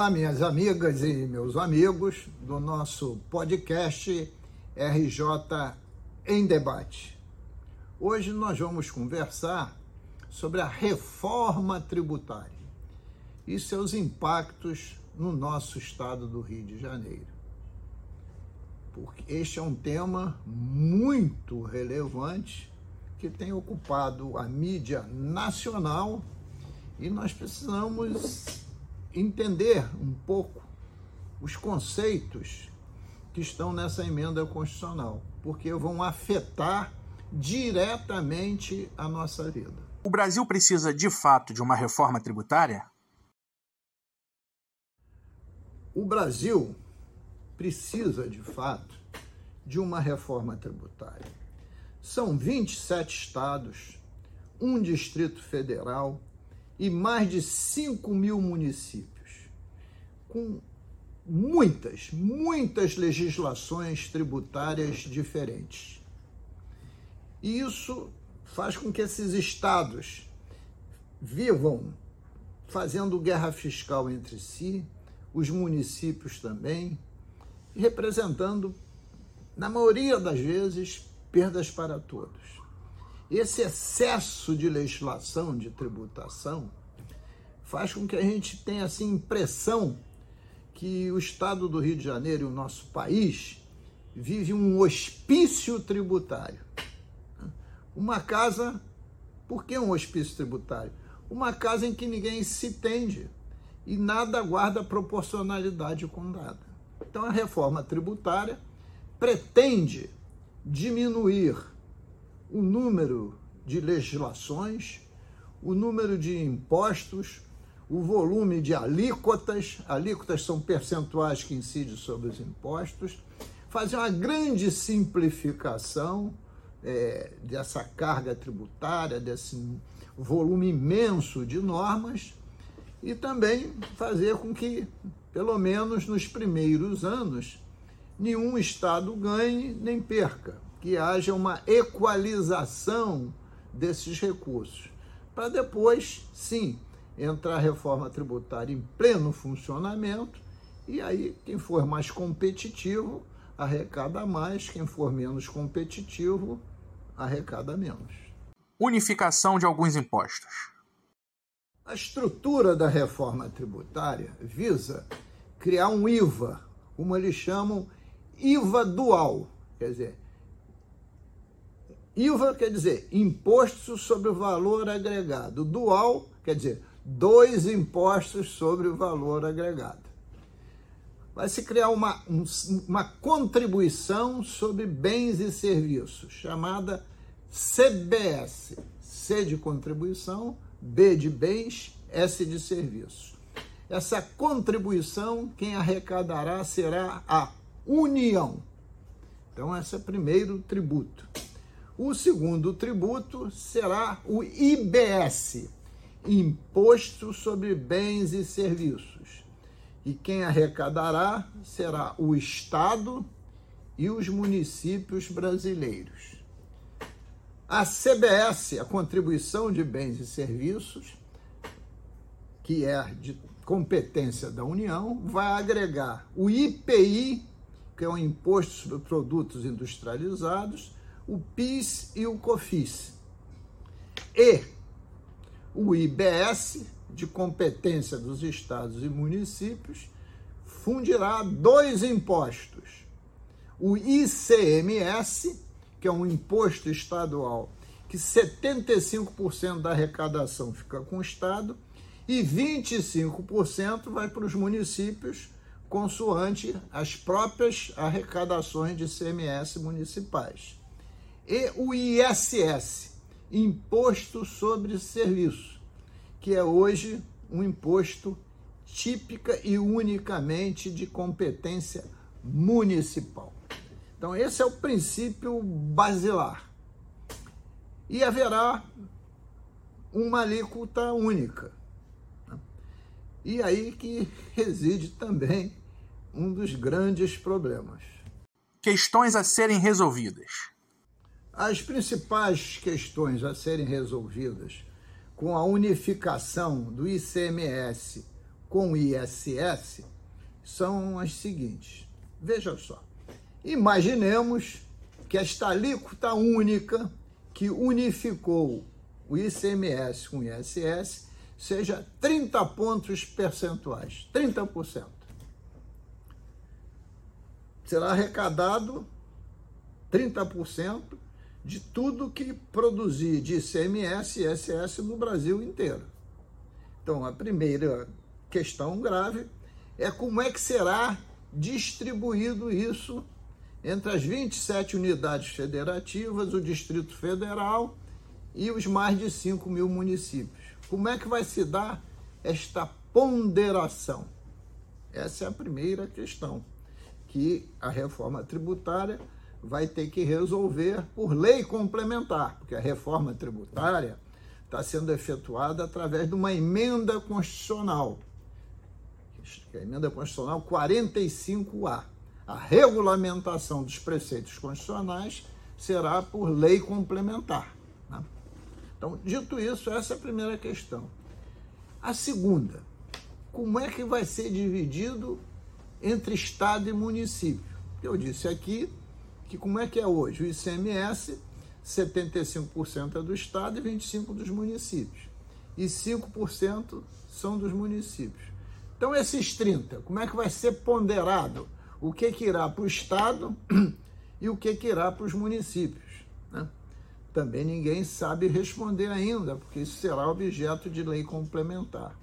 Olá, minhas amigas e meus amigos do nosso podcast RJ em Debate. Hoje nós vamos conversar sobre a reforma tributária e seus impactos no nosso estado do Rio de Janeiro. Porque este é um tema muito relevante que tem ocupado a mídia nacional e nós precisamos entender um pouco os conceitos que estão nessa emenda constitucional, porque vão afetar diretamente a nossa vida. O Brasil precisa de fato de uma reforma tributária? O Brasil precisa de fato de uma reforma tributária. São 27 estados, um distrito federal, e mais de 5 mil municípios, com muitas, muitas legislações tributárias diferentes. E isso faz com que esses estados vivam fazendo guerra fiscal entre si, os municípios também, representando, na maioria das vezes, perdas para todos. Esse excesso de legislação, de tributação, faz com que a gente tenha assim impressão que o estado do Rio de Janeiro e o nosso país vive um hospício tributário. Uma casa, por que um hospício tributário? Uma casa em que ninguém se tende e nada guarda proporcionalidade com nada. Então a reforma tributária pretende diminuir o número de legislações, o número de impostos, o volume de alíquotas, alíquotas são percentuais que incidem sobre os impostos, fazer uma grande simplificação é, dessa carga tributária, desse volume imenso de normas e também fazer com que, pelo menos nos primeiros anos, nenhum Estado ganhe nem perca que haja uma equalização desses recursos, para depois, sim, entrar a reforma tributária em pleno funcionamento e aí quem for mais competitivo arrecada mais, quem for menos competitivo arrecada menos. Unificação de alguns impostos. A estrutura da reforma tributária visa criar um IVA, como eles chamam IVA dual, quer dizer, IVA quer dizer imposto sobre o valor agregado. Dual quer dizer dois impostos sobre o valor agregado. Vai se criar uma, uma contribuição sobre bens e serviços, chamada CBS. C de contribuição, B de bens, S de serviços. Essa contribuição, quem arrecadará será a União. Então, esse é o primeiro tributo. O segundo tributo será o IBS, Imposto sobre Bens e Serviços. E quem arrecadará será o Estado e os municípios brasileiros. A CBS, a Contribuição de Bens e Serviços, que é de competência da União, vai agregar o IPI, que é o Imposto sobre Produtos Industrializados, o PIS e o COFIS. E o IBS, de competência dos estados e municípios, fundirá dois impostos. O ICMS, que é um imposto estadual, que 75% da arrecadação fica com o Estado e 25% vai para os municípios, consoante as próprias arrecadações de ICMS municipais e o ISS, Imposto sobre Serviço, que é hoje um imposto típica e unicamente de competência municipal. Então, esse é o princípio basilar. E haverá uma alíquota única. E aí que reside também um dos grandes problemas. Questões a serem resolvidas. As principais questões a serem resolvidas com a unificação do ICMS com o ISS são as seguintes. Veja só. Imaginemos que esta alíquota única que unificou o ICMS com o ISS seja 30 pontos percentuais, 30%. Será arrecadado 30% de tudo que produzir de ICMS e ISS no Brasil inteiro. Então, a primeira questão grave é como é que será distribuído isso entre as 27 unidades federativas, o Distrito Federal e os mais de 5 mil municípios. Como é que vai se dar esta ponderação? Essa é a primeira questão que a reforma tributária vai ter que resolver por lei complementar, porque a reforma tributária está sendo efetuada através de uma emenda constitucional, é a emenda constitucional 45A. A regulamentação dos preceitos constitucionais será por lei complementar. Né? Então, dito isso, essa é a primeira questão. A segunda, como é que vai ser dividido entre Estado e município? Eu disse aqui que como é que é hoje? O ICMS, 75% é do Estado e 25% dos municípios. E 5% são dos municípios. Então, esses 30%, como é que vai ser ponderado? O que, que irá para o Estado e o que, que irá para os municípios? Né? Também ninguém sabe responder ainda, porque isso será objeto de lei complementar.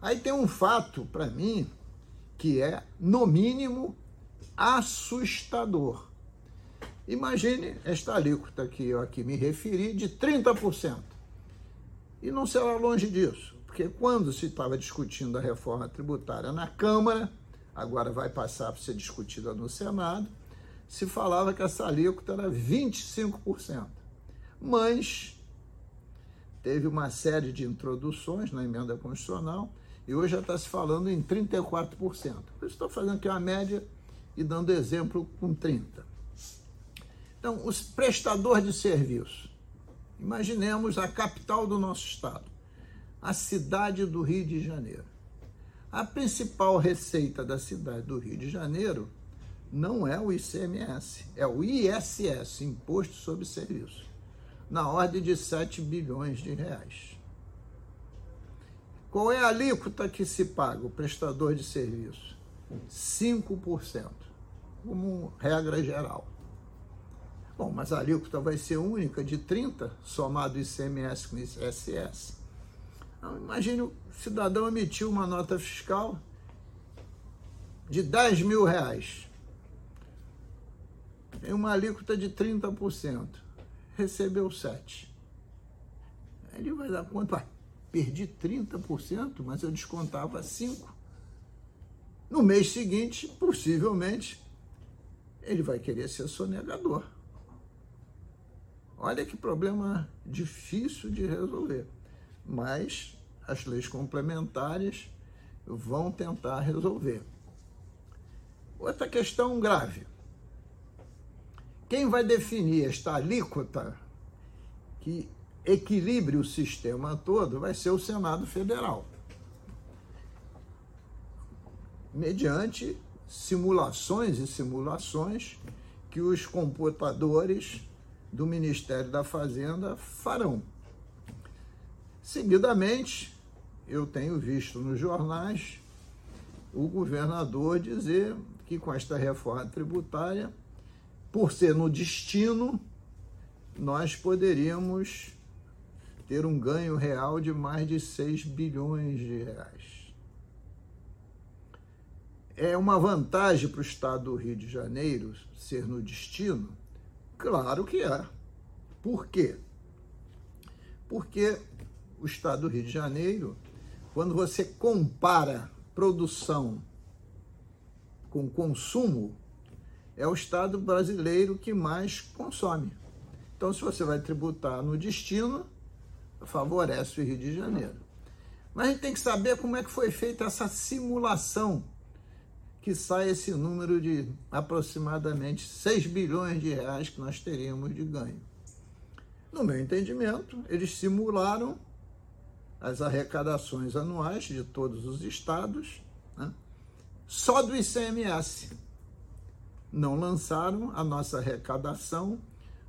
Aí tem um fato, para mim, que é, no mínimo, assustador. Imagine esta alíquota que eu aqui me referi de 30%. E não será longe disso, porque quando se estava discutindo a reforma tributária na Câmara, agora vai passar para ser discutida no Senado, se falava que essa alíquota era 25%. Mas teve uma série de introduções na emenda constitucional e hoje já está se falando em 34%. Por isso estou fazendo aqui uma média e dando exemplo com 30%. Então, os prestadores de serviço. Imaginemos a capital do nosso estado, a cidade do Rio de Janeiro. A principal receita da cidade do Rio de Janeiro não é o ICMS, é o ISS, Imposto sobre Serviço, na ordem de 7 bilhões de reais. Qual é a alíquota que se paga o prestador de serviço? 5%, como regra geral. Bom, mas a alíquota vai ser única de 30, somado ICMS com ISS. Então, imagine o cidadão emitiu uma nota fiscal de 10 mil reais. Tem uma alíquota de 30%. Recebeu 7. Ele vai dar conta, ah, perdi 30%, mas eu descontava 5%. No mês seguinte, possivelmente, ele vai querer ser sonegador. Olha que problema difícil de resolver, mas as leis complementares vão tentar resolver. Outra questão grave. Quem vai definir esta alíquota que equilibre o sistema todo vai ser o Senado Federal. Mediante simulações e simulações que os computadores do Ministério da Fazenda farão. Seguidamente, eu tenho visto nos jornais o governador dizer que com esta reforma tributária, por ser no destino, nós poderíamos ter um ganho real de mais de 6 bilhões de reais. É uma vantagem para o estado do Rio de Janeiro ser no destino? Claro que é. Por quê? Porque o estado do Rio de Janeiro, quando você compara produção com consumo, é o estado brasileiro que mais consome. Então, se você vai tributar no destino, favorece o Rio de Janeiro. Mas a gente tem que saber como é que foi feita essa simulação que sai esse número de aproximadamente 6 bilhões de reais que nós teríamos de ganho. No meu entendimento, eles simularam as arrecadações anuais de todos os estados, né? só do ICMS. Não lançaram a nossa arrecadação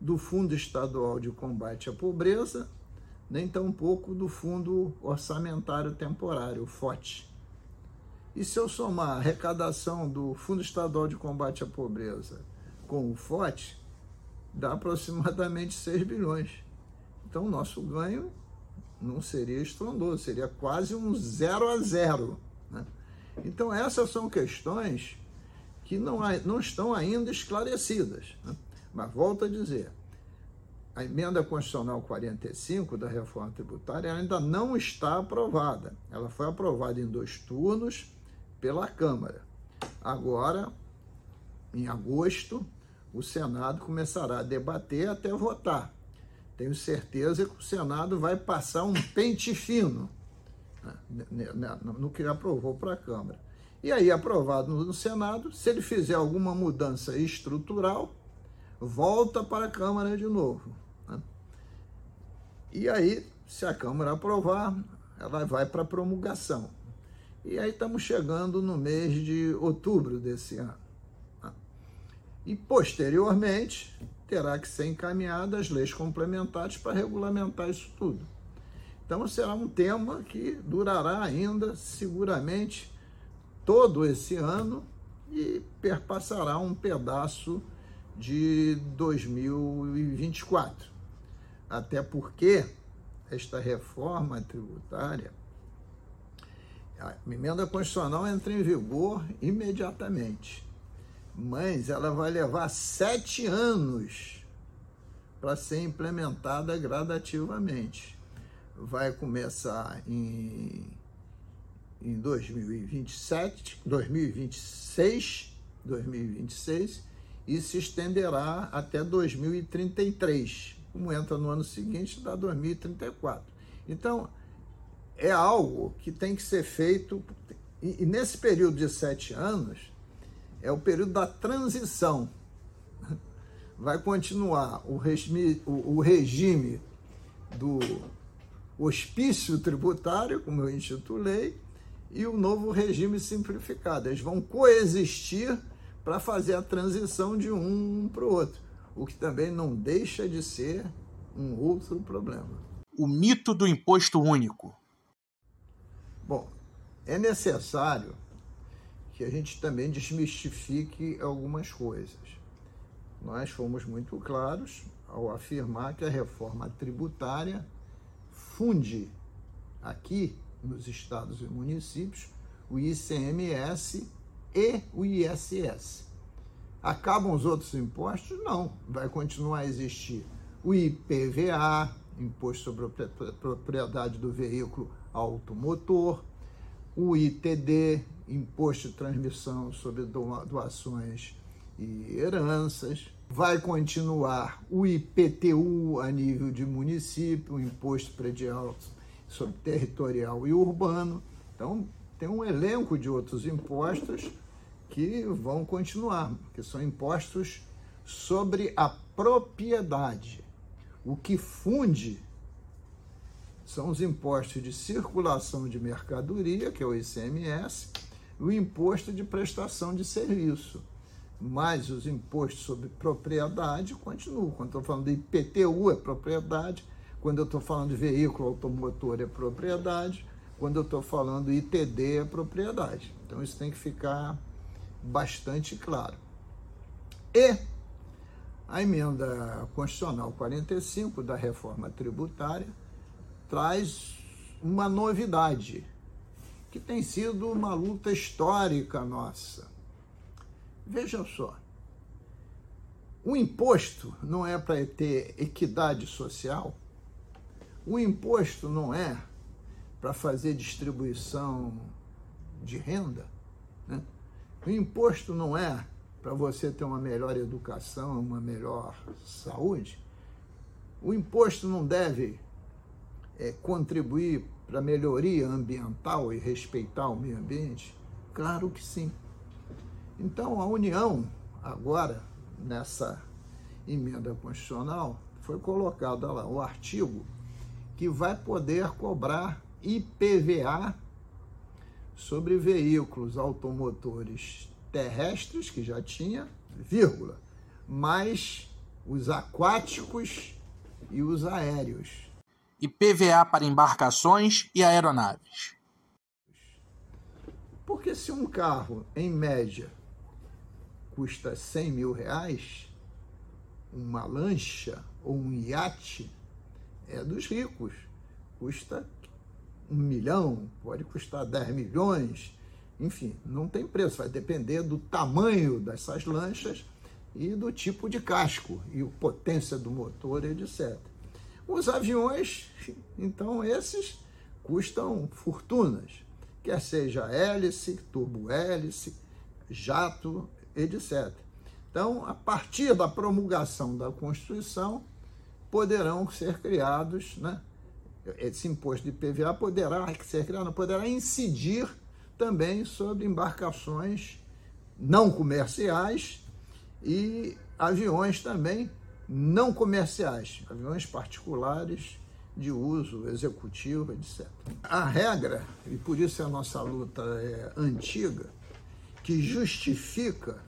do Fundo Estadual de Combate à Pobreza, nem tampouco do Fundo Orçamentário Temporário, FOT. E se eu somar a arrecadação do Fundo Estadual de Combate à Pobreza com o FOT, dá aproximadamente 6 bilhões. Então, nosso ganho não seria estrondoso, seria quase um zero a zero. Né? Então, essas são questões que não, não estão ainda esclarecidas. Né? Mas volto a dizer, a emenda constitucional 45 da reforma tributária ainda não está aprovada. Ela foi aprovada em dois turnos pela Câmara. Agora, em agosto, o Senado começará a debater até votar. Tenho certeza que o Senado vai passar um pente fino né, no que aprovou para a Câmara. E aí, aprovado no Senado, se ele fizer alguma mudança estrutural, volta para a Câmara de novo. Né? E aí, se a Câmara aprovar, ela vai para promulgação. E aí estamos chegando no mês de outubro desse ano. Né? E posteriormente terá que ser encaminhadas as leis complementares para regulamentar isso tudo. Então será um tema que durará ainda seguramente todo esse ano e perpassará um pedaço de 2024. Até porque esta reforma tributária, a emenda constitucional entra em vigor imediatamente mas ela vai levar sete anos para ser implementada gradativamente. Vai começar em, em 2027, 2026, 2026 e se estenderá até 2033. Como entra no ano seguinte, dá 2034. Então, é algo que tem que ser feito, e, e nesse período de sete anos, é o período da transição. Vai continuar o regime, o, o regime do hospício tributário, como eu intitulei, e o novo regime simplificado. Eles vão coexistir para fazer a transição de um para o outro, o que também não deixa de ser um outro problema. O mito do imposto único. Bom, é necessário que a gente também desmistifique algumas coisas. Nós fomos muito claros ao afirmar que a reforma tributária funde aqui nos estados e municípios o ICMS e o ISS. Acabam os outros impostos? Não, vai continuar a existir o IPVA, Imposto sobre a Propriedade do Veículo Automotor, o ITD, Imposto de Transmissão sobre Doações e Heranças. Vai continuar o IPTU a nível de município, Imposto Predial sobre Territorial e Urbano. Então, tem um elenco de outros impostos que vão continuar, que são impostos sobre a propriedade. O que funde são os impostos de circulação de mercadoria, que é o ICMS, e o imposto de prestação de serviço. Mas os impostos sobre propriedade continuam. Quando estou falando de IPTU é propriedade, quando eu estou falando de veículo automotor é propriedade, quando eu estou falando ITD é propriedade. Então isso tem que ficar bastante claro. E a emenda constitucional 45 da reforma tributária traz uma novidade, que tem sido uma luta histórica nossa. Veja só, o imposto não é para ter equidade social, o imposto não é para fazer distribuição de renda, né? o imposto não é para você ter uma melhor educação, uma melhor saúde, o imposto não deve é, contribuir para a melhoria ambiental e respeitar o meio ambiente? Claro que sim. Então, a União, agora, nessa emenda constitucional, foi colocado lá o artigo que vai poder cobrar IPVA sobre veículos automotores terrestres, que já tinha, vírgula, mais os aquáticos e os aéreos. IPVA para embarcações e aeronaves. Porque se um carro, em média, custa 100 mil reais, uma lancha ou um iate é dos ricos. Custa um milhão, pode custar 10 milhões, enfim, não tem preço, vai depender do tamanho dessas lanchas e do tipo de casco e potência do motor, etc. Os aviões, então, esses custam fortunas, quer seja hélice, turbo-hélice, jato, etc. Então, a partir da promulgação da Constituição, poderão ser criados, né? esse imposto de PVA poderá ser criado, poderá incidir também sobre embarcações não comerciais e aviões também não comerciais, aviões particulares de uso executivo, etc. A regra, e por isso a nossa luta é antiga, que justifica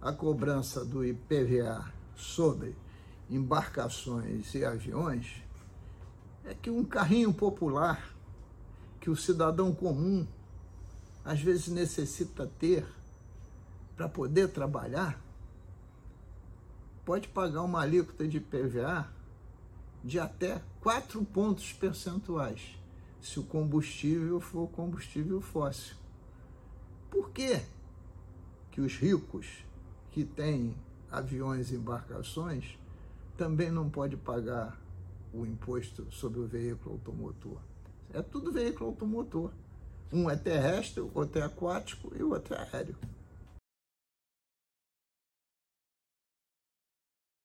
a cobrança do IPVA sobre embarcações e aviões, é que um carrinho popular que o cidadão comum às vezes necessita ter para poder trabalhar, pode pagar uma alíquota de PVA de até 4 pontos percentuais, se o combustível for combustível fóssil. Por quê que os ricos que têm aviões e embarcações também não pode pagar o imposto sobre o veículo automotor? É tudo veículo automotor. Um é terrestre, outro é aquático e outro é aéreo.